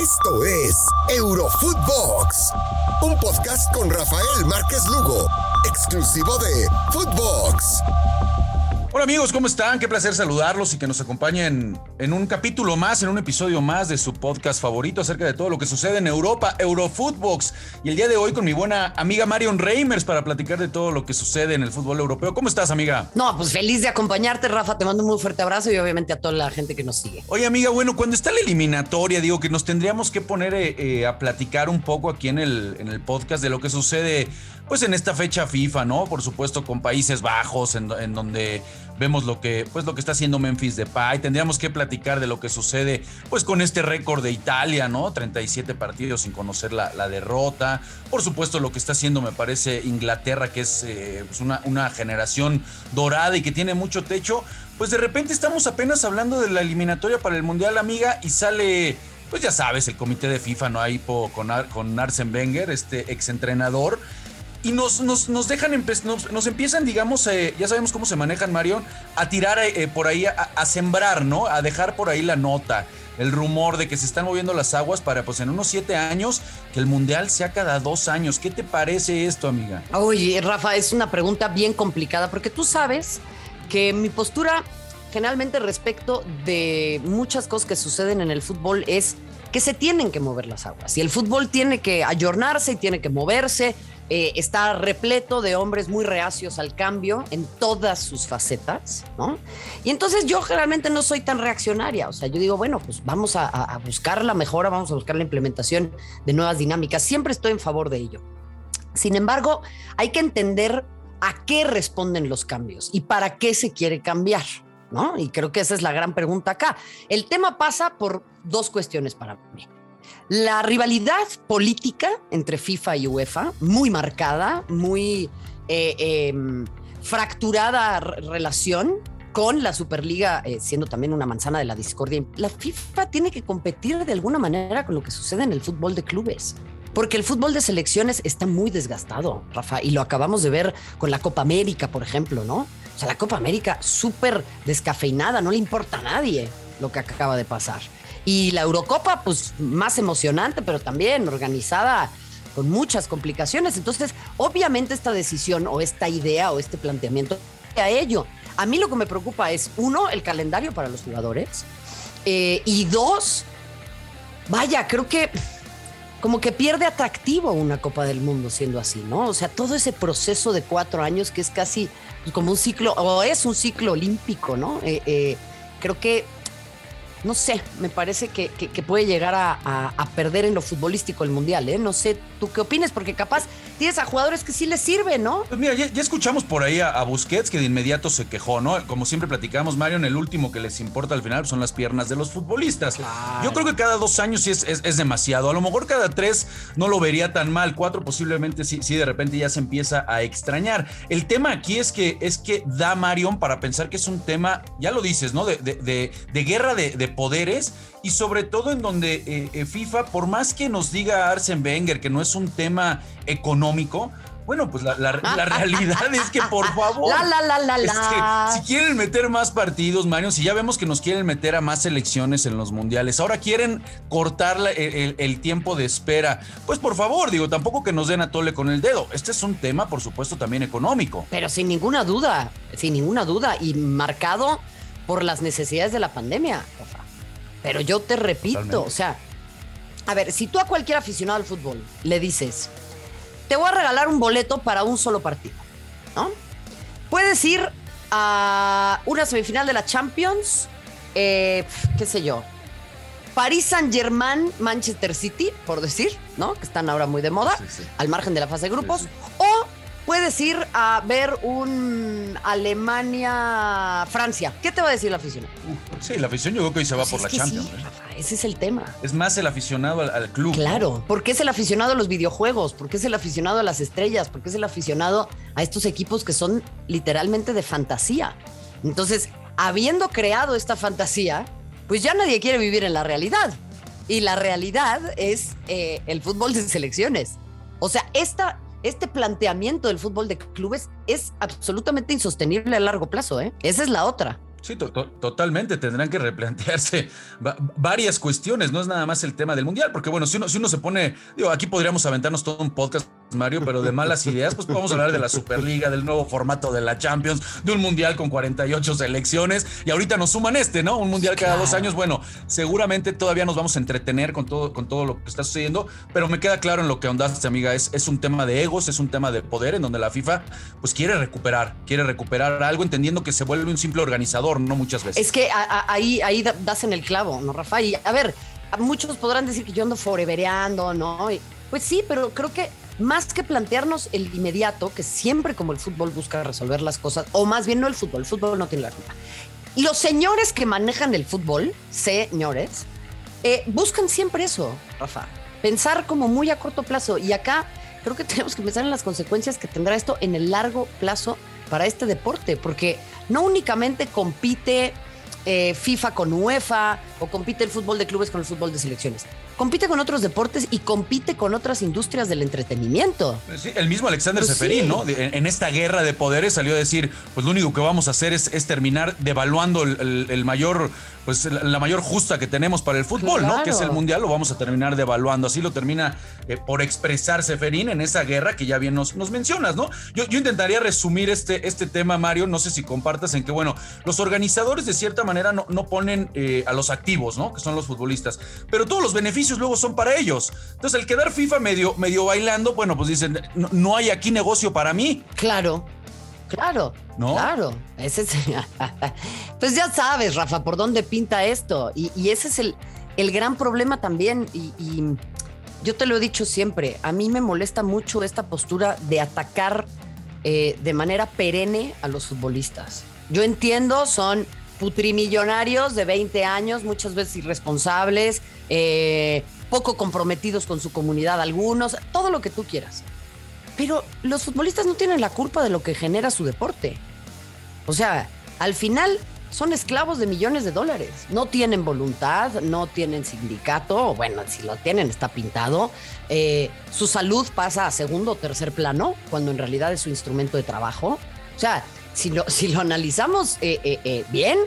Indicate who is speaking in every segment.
Speaker 1: Esto es Eurofootbox, un podcast con Rafael Márquez Lugo, exclusivo de Footbox.
Speaker 2: Hola amigos, ¿cómo están? Qué placer saludarlos y que nos acompañen en un capítulo más, en un episodio más de su podcast favorito acerca de todo lo que sucede en Europa, Eurofootbox. Y el día de hoy con mi buena amiga Marion Reimers para platicar de todo lo que sucede en el fútbol europeo. ¿Cómo estás, amiga?
Speaker 3: No, pues feliz de acompañarte, Rafa. Te mando un muy fuerte abrazo y obviamente a toda la gente que nos sigue.
Speaker 2: Oye, amiga, bueno, cuando está la eliminatoria, digo que nos tendríamos que poner eh, eh, a platicar un poco aquí en el, en el podcast de lo que sucede, pues en esta fecha FIFA, ¿no? Por supuesto, con Países Bajos, en, en donde vemos lo que, pues, lo que está haciendo Memphis Depay. Tendríamos que platicar de lo que sucede pues, con este récord de Italia, ¿no? 37 partidos sin conocer la, derrota. Por supuesto, lo que está haciendo, me parece, Inglaterra, que es eh, pues, una, una generación dorada y que tiene mucho techo. Pues de repente estamos apenas hablando de la eliminatoria para el Mundial, amiga, y sale pues ya sabes, el comité de FIFA no hay con, con Arsen Wenger, este exentrenador, y nos, nos, dejan, nos, empiezan, digamos, eh, ya sabemos cómo se manejan, Marion, a tirar eh, por ahí, a, sembrar, ¿no? A dejar por ahí la nota, el rumor de que se están moviendo las aguas para, pues, en unos siete años, que el Mundial sea cada dos años. ¿Qué te parece esto, amiga?
Speaker 3: Oye, Rafa, es una pregunta bien complicada, porque tú sabes que mi postura generalmente respecto de muchas cosas que suceden en el fútbol es que se tienen que mover las aguas y el fútbol tiene que ayornarse y tiene que moverse eh, está repleto de hombres muy reacios al cambio en todas sus facetas, ¿no? Y entonces yo generalmente no soy tan reaccionaria, o sea, yo digo, bueno, pues vamos a, buscar la mejora, vamos a buscar la implementación de nuevas dinámicas, siempre estoy en favor de ello. Sin embargo, hay que entender a qué responden los cambios y para qué se quiere cambiar. ¿No? Y creo que esa es la gran pregunta acá. El tema pasa por dos cuestiones para mí. La rivalidad política entre FIFA y UEFA, muy marcada, muy eh, em, fracturada relación con la Superliga eh, siendo también una manzana de la discordia. La FIFA tiene que competir de alguna manera con lo que sucede en el fútbol de clubes. Porque el fútbol de selecciones está muy desgastado, Rafa, y lo acabamos de ver con la Copa América, por ejemplo, ¿no? O sea, la Copa América súper descafeinada, no le importa a nadie lo que acaba de pasar. Y la Eurocopa, pues más emocionante, pero también organizada con muchas complicaciones. Entonces, obviamente esta decisión o esta idea o este planteamiento a ello. A mí lo que me preocupa es, uno, el calendario para los jugadores. Eh, y dos, vaya, creo que como que pierde atractivo una Copa del Mundo siendo así, ¿no? O sea, todo ese proceso de cuatro años que es casi como un ciclo, o es un ciclo olímpico, ¿no? Eh, eh, creo que no sé, me parece que, puede llegar a, perder en lo futbolístico el Mundial, ¿eh? No sé, ¿tú qué opinas? Porque capaz tienes a jugadores que sí les sirve, ¿no?
Speaker 2: Pues mira, ya, escuchamos por ahí a, Busquets que de inmediato se quejó, ¿no? Como siempre platicamos, Mario, en el último que les importa al final son las piernas de los futbolistas. Yo creo que cada dos años sí es, demasiado. A lo mejor cada tres no lo vería tan mal, cuatro posiblemente sí, sí de repente ya se empieza a extrañar. El tema aquí es que, es que da Marion para pensar que es un tema, ya lo dices, ¿no? De, de guerra de poderes y sobre todo en donde eh, eh, FIFA, por más que nos diga Arsen Wenger que no es un tema económico, bueno, pues la, realidad es que por favor,
Speaker 3: la, la, la,
Speaker 2: si quieren meter más partidos, Mario, si ya vemos que nos quieren meter a más selecciones en los mundiales, ahora quieren cortar el, el, tiempo de espera, pues por favor, digo, tampoco que nos den a tole con el dedo. Este es un tema, por supuesto, también económico.
Speaker 3: Pero sin ninguna duda, sin ninguna duda, y marcado por las necesidades de la pandemia. Pero yo te repito, o sea, a ver, si tú a cualquier aficionado al fútbol le dices, te voy a regalar un boleto para un solo partido, ¿no? Puedes ir a una semifinal de la Champions, eh, qué sé yo, París Saint Germain, Manchester City, por decir, ¿no? Que están ahora muy de moda, al margen de la fase de grupos, puedes ir a ver un Alemania-Francia. ¿Qué te va a decir la afición?
Speaker 2: sí, la afición yo creo que hoy se va por la Champions. ¿eh?
Speaker 3: ese es el tema.
Speaker 2: Es más el aficionado al, club.
Speaker 3: Claro, porque es el aficionado a los videojuegos, porque es el aficionado a las estrellas, porque es el aficionado a estos equipos que son literalmente de fantasía. Entonces, habiendo creado esta fantasía, pues ya nadie quiere vivir en la realidad. Y la realidad es eh, el fútbol de selecciones. O sea, esta este planteamiento del fútbol de clubes es absolutamente insostenible a largo plazo, ¿eh? Esa es la otra.
Speaker 2: Sí, totalmente. Tendrán que replantearse varias cuestiones. No es nada más el tema del mundial, porque bueno, si uno, si uno se pone, digo, aquí podríamos aventarnos todo un podcast, Mario, pero de malas ideas, pues podemos hablar de la Superliga, del nuevo formato de la Champions, de un mundial con 48 selecciones, y ahorita nos suman este, ¿no? Un mundial cada dos años. Bueno, seguramente todavía nos vamos a entretener con todo, con todo lo que está sucediendo, pero me queda claro en lo que ahondaste, amiga, es, es un tema de egos, es un tema de poder, en donde la FIFA pues quiere recuperar, quiere recuperar algo, entendiendo que se vuelve un simple organizador no muchas veces.
Speaker 3: Es que ahí, ahí das en el clavo, ¿no, Rafa? Y a ver, muchos podrán decir que yo ando forevereando, ¿no? pues sí, pero creo que más que plantearnos el inmediato, que siempre como el fútbol busca resolver las cosas, o más bien no el fútbol, el fútbol no tiene la culpa. Los señores que manejan el fútbol, señores, eh, buscan siempre eso, Rafa. Pensar como muy a corto plazo. Y acá creo que tenemos que pensar en las consecuencias que tendrá esto en el largo plazo para este deporte, porque no únicamente compite eh, FIFA con UEFA o compite el fútbol de clubes con el fútbol de selecciones. Compite con otros deportes y compite con otras industrias del entretenimiento.
Speaker 2: Sí, el mismo Alexander pues Seferín, ¿no? En, esta guerra de poderes salió a decir, pues lo único que vamos a hacer es, terminar devaluando el, mayor, pues la mayor justa que tenemos para el fútbol, ¿no? Que es el mundial, lo vamos a terminar devaluando. Así lo termina eh, por expresar Seferín en esa guerra que ya bien nos, nos mencionas, ¿no? Yo, yo intentaría resumir este, este tema, Mario, no sé si compartas en que, bueno, los organizadores de cierta manera no, no ponen eh, a los activos, ¿no? Que son los futbolistas, pero todos los beneficios luego son para ellos. Entonces, el quedar FIFA medio, medio bailando, bueno, pues dicen, no, hay aquí negocio para mí.
Speaker 3: Claro. Claro, ¿No? claro. Ese es, pues ya sabes, Rafa, por dónde pinta esto. Y, ese es el, el, gran problema también. Y, y, yo te lo he dicho siempre, a mí me molesta mucho esta postura de atacar eh, de manera perenne a los futbolistas. Yo entiendo, son putrimillonarios de 20 años, muchas veces irresponsables, eh, poco comprometidos con su comunidad algunos, todo lo que tú quieras. Pero los futbolistas no tienen la culpa de lo que genera su deporte. O sea, al final son esclavos de millones de dólares. No tienen voluntad, no tienen sindicato, bueno, si lo tienen está pintado. Eh, su salud pasa a segundo o tercer plano, cuando en realidad es su instrumento de trabajo. O sea, si lo, si lo analizamos eh, eh, eh, bien,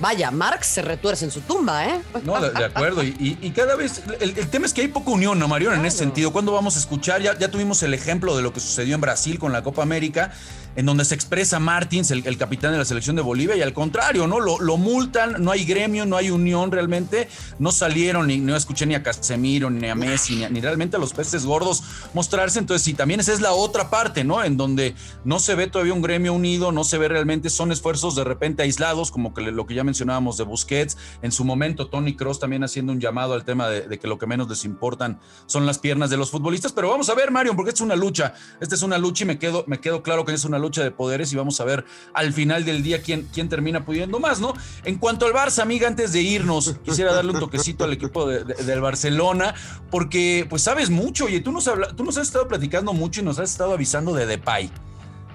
Speaker 3: vaya, Marx se retuerce en su tumba, ¿eh?
Speaker 2: No, de, acuerdo. Y, cada vez, el, tema es que hay poca unión, ¿no, Marión? En ese sentido, ¿cuándo vamos a escuchar? Ya, ya tuvimos el ejemplo de lo que sucedió en Brasil con la Copa América en donde se expresa Martins, el, capitán de la selección de Bolivia, y al contrario, ¿no? Lo, multan, no hay gremio, no hay unión realmente, no salieron, ni no escuché ni a Casemiro, ni a Messi, ni, realmente a los peces gordos mostrarse. Entonces, sí, también esa es la otra parte, ¿no? En donde no se ve todavía un gremio unido, no se ve realmente, son esfuerzos de repente aislados, como que lo que ya mencionábamos de Busquets, en su momento Tony Cross también haciendo un llamado al tema de, que lo que menos les importan son las piernas de los futbolistas, pero vamos a ver, Mario, porque es una lucha, esta es una lucha y me quedo, me quedo claro que es una lucha de poderes y vamos a ver al final del día quién, quién termina pudiendo más, ¿no? En cuanto al Barça, amiga, antes de irnos, quisiera darle un toquecito al equipo del Barcelona, porque pues sabes mucho, oye, tú nos, tú nos has estado platicando mucho y nos has estado avisando de Depay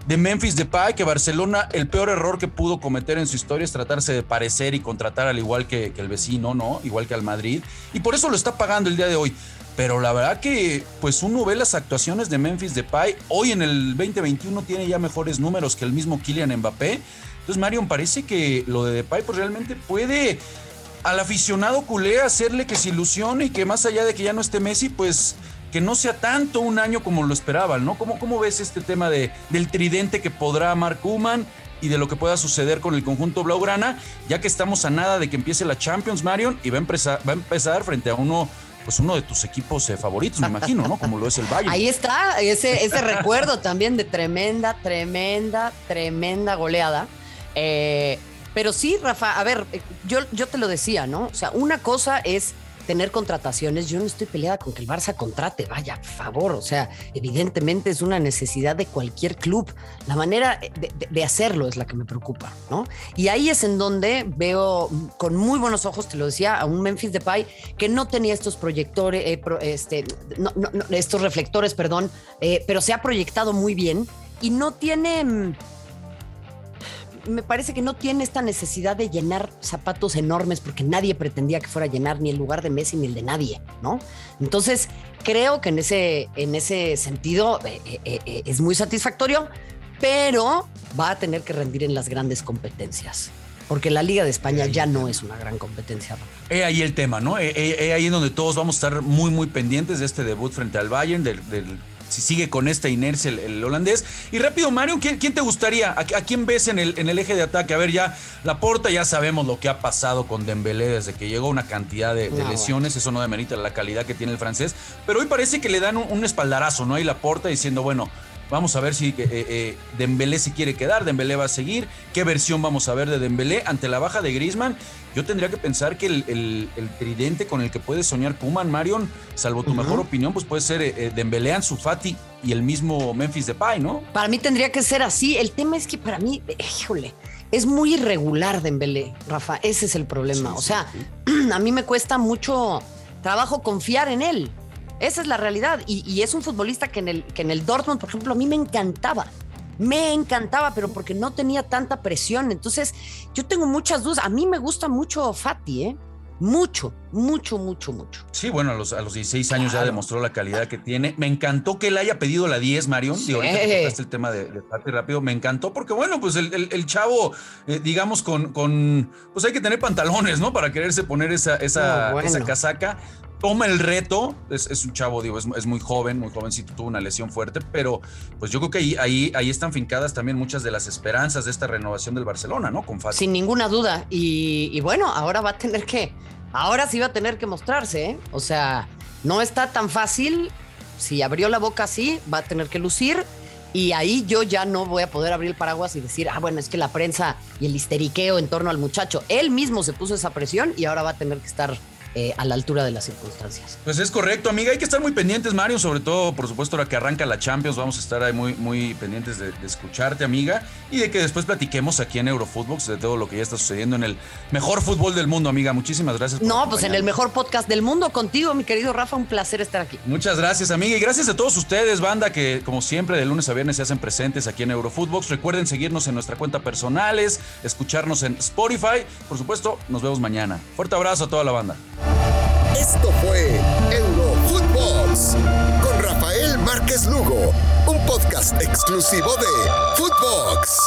Speaker 2: de Memphis Depay, que Barcelona el peor error que pudo cometer en su historia es tratarse de parecer y contratar al igual que, el vecino, ¿no? Igual que al Madrid. Y por eso lo está pagando el día de hoy. Pero la verdad que, pues uno ve las actuaciones de Memphis Depay. Hoy en el 2021 tiene ya mejores números que el mismo Kylian Mbappé. Entonces, Marion, parece que lo de Depay, pues realmente puede al aficionado culé hacerle que se ilusione y que más allá de que ya no esté Messi, pues que no sea tanto un año como lo esperaban, ¿no? ¿Cómo, cómo ves este tema de, del tridente que podrá Mark Kuman y de lo que pueda suceder con el conjunto Blaugrana, ya que estamos a nada de que empiece la Champions, Marion, y va a empezar, va a empezar frente a uno pues uno de tus equipos eh, favoritos, me imagino, ¿no? Como lo es el Bayern.
Speaker 3: Ahí está, ese, ese recuerdo también de tremenda, tremenda, tremenda goleada. Eh, pero sí, Rafa, a ver, yo, yo te lo decía, ¿no? O sea, una cosa es tener contrataciones. Yo no estoy peleada con que el Barça contrate, vaya, favor. O sea, evidentemente es una necesidad de cualquier club. La manera de, hacerlo es la que me preocupa, ¿no? Y ahí es en donde veo con muy buenos ojos, te lo decía, a un Memphis Depay que no tenía estos proyectores, eh, este, estos reflectores, perdón, eh, pero se ha proyectado muy bien y no tiene mm, me parece que no tiene esta necesidad de llenar zapatos enormes porque nadie pretendía que fuera a llenar ni el lugar de Messi ni el de nadie, ¿no? Entonces, creo que en ese, en ese sentido eh, eh, eh, es muy satisfactorio, pero va a tener que rendir en las grandes competencias porque la Liga de España ya no es una gran competencia.
Speaker 2: He ahí el tema, ¿no? He, ahí en donde todos vamos a estar muy, muy pendientes de este debut frente al Bayern, del, si sigue con esta inercia el, holandés. Y rápido, Mario, ¿quién, te gustaría? ¿A, quién ves en el, en el eje de ataque? A ver, ya la porta, ya sabemos lo que ha pasado con Dembélé desde que llegó, una cantidad de, lesiones, eso no demerita la calidad que tiene el francés, pero hoy parece que le dan un, espaldarazo, ¿no? Y la porta diciendo, bueno, Vamos a ver si eh, eh, Dembélé se quiere quedar, Dembélé va a seguir. ¿Qué versión vamos a ver de Dembélé ante la baja de Griezmann? Yo tendría que pensar que el, tridente con el que puede soñar Puman, Marion, salvo tu mejor opinión, pues puede ser eh, Dembélé, Ansu Fati y el mismo Memphis Depay, ¿no?
Speaker 3: Para mí tendría que ser así. El tema es que para mí, híjole, es muy irregular Dembélé, Rafa. Ese es el problema. o sea, a mí me cuesta mucho trabajo confiar en él. Esa es la realidad. Y, es un futbolista que en, el, que en el Dortmund, por ejemplo, a mí me encantaba. Me encantaba, pero porque no tenía tanta presión. Entonces, yo tengo muchas dudas. A mí me gusta mucho Fati, ¿eh? Mucho, mucho, mucho, mucho.
Speaker 2: Sí, bueno, a los, a los 16 años ya demostró la calidad que tiene. Me encantó que él haya pedido la 10, Marion. Sí. ahorita el tema de, Fati rápido. Me encantó porque, bueno, pues el, chavo, eh, digamos, con, con, pues hay que tener pantalones, ¿no? Para quererse poner esa, esa, esa casaca toma el reto, es, un chavo, digo, es, muy joven, muy jovencito, tuvo una lesión fuerte, pero pues yo creo que ahí, ahí, ahí están fincadas también muchas de las esperanzas de esta renovación del Barcelona, ¿no?
Speaker 3: Con Sin ninguna duda. Y, bueno, ahora va a tener que, ahora sí va a tener que mostrarse, ¿eh? O sea, no está tan fácil. Si abrió la boca así, va a tener que lucir. Y ahí yo ya no voy a poder abrir el paraguas y decir, ah, bueno, es que la prensa y el histeriqueo en torno al muchacho, él mismo se puso esa presión y ahora va a tener que estar eh, a la altura de las circunstancias.
Speaker 2: Pues es correcto, amiga. Hay que estar muy pendientes, Mario, sobre todo, por supuesto, ahora que arranca la Champions. Vamos a estar ahí muy, muy pendientes de, escucharte, amiga, y de que después platiquemos aquí en Eurofootbox de todo lo que ya está sucediendo en el mejor fútbol del mundo, amiga. Muchísimas gracias.
Speaker 3: no, pues en el mejor podcast del mundo contigo, mi querido Rafa. Un placer estar aquí.
Speaker 2: Muchas gracias, amiga. Y gracias a todos ustedes, banda, que como siempre de lunes a viernes se hacen presentes aquí en Eurofootbox. Recuerden seguirnos en nuestra cuenta personales, escucharnos en Spotify. Por supuesto, nos vemos mañana. Fuerte abrazo a toda la banda.
Speaker 1: Esto fue Eurofootbox con Rafael Márquez Lugo, un podcast exclusivo de Footbox.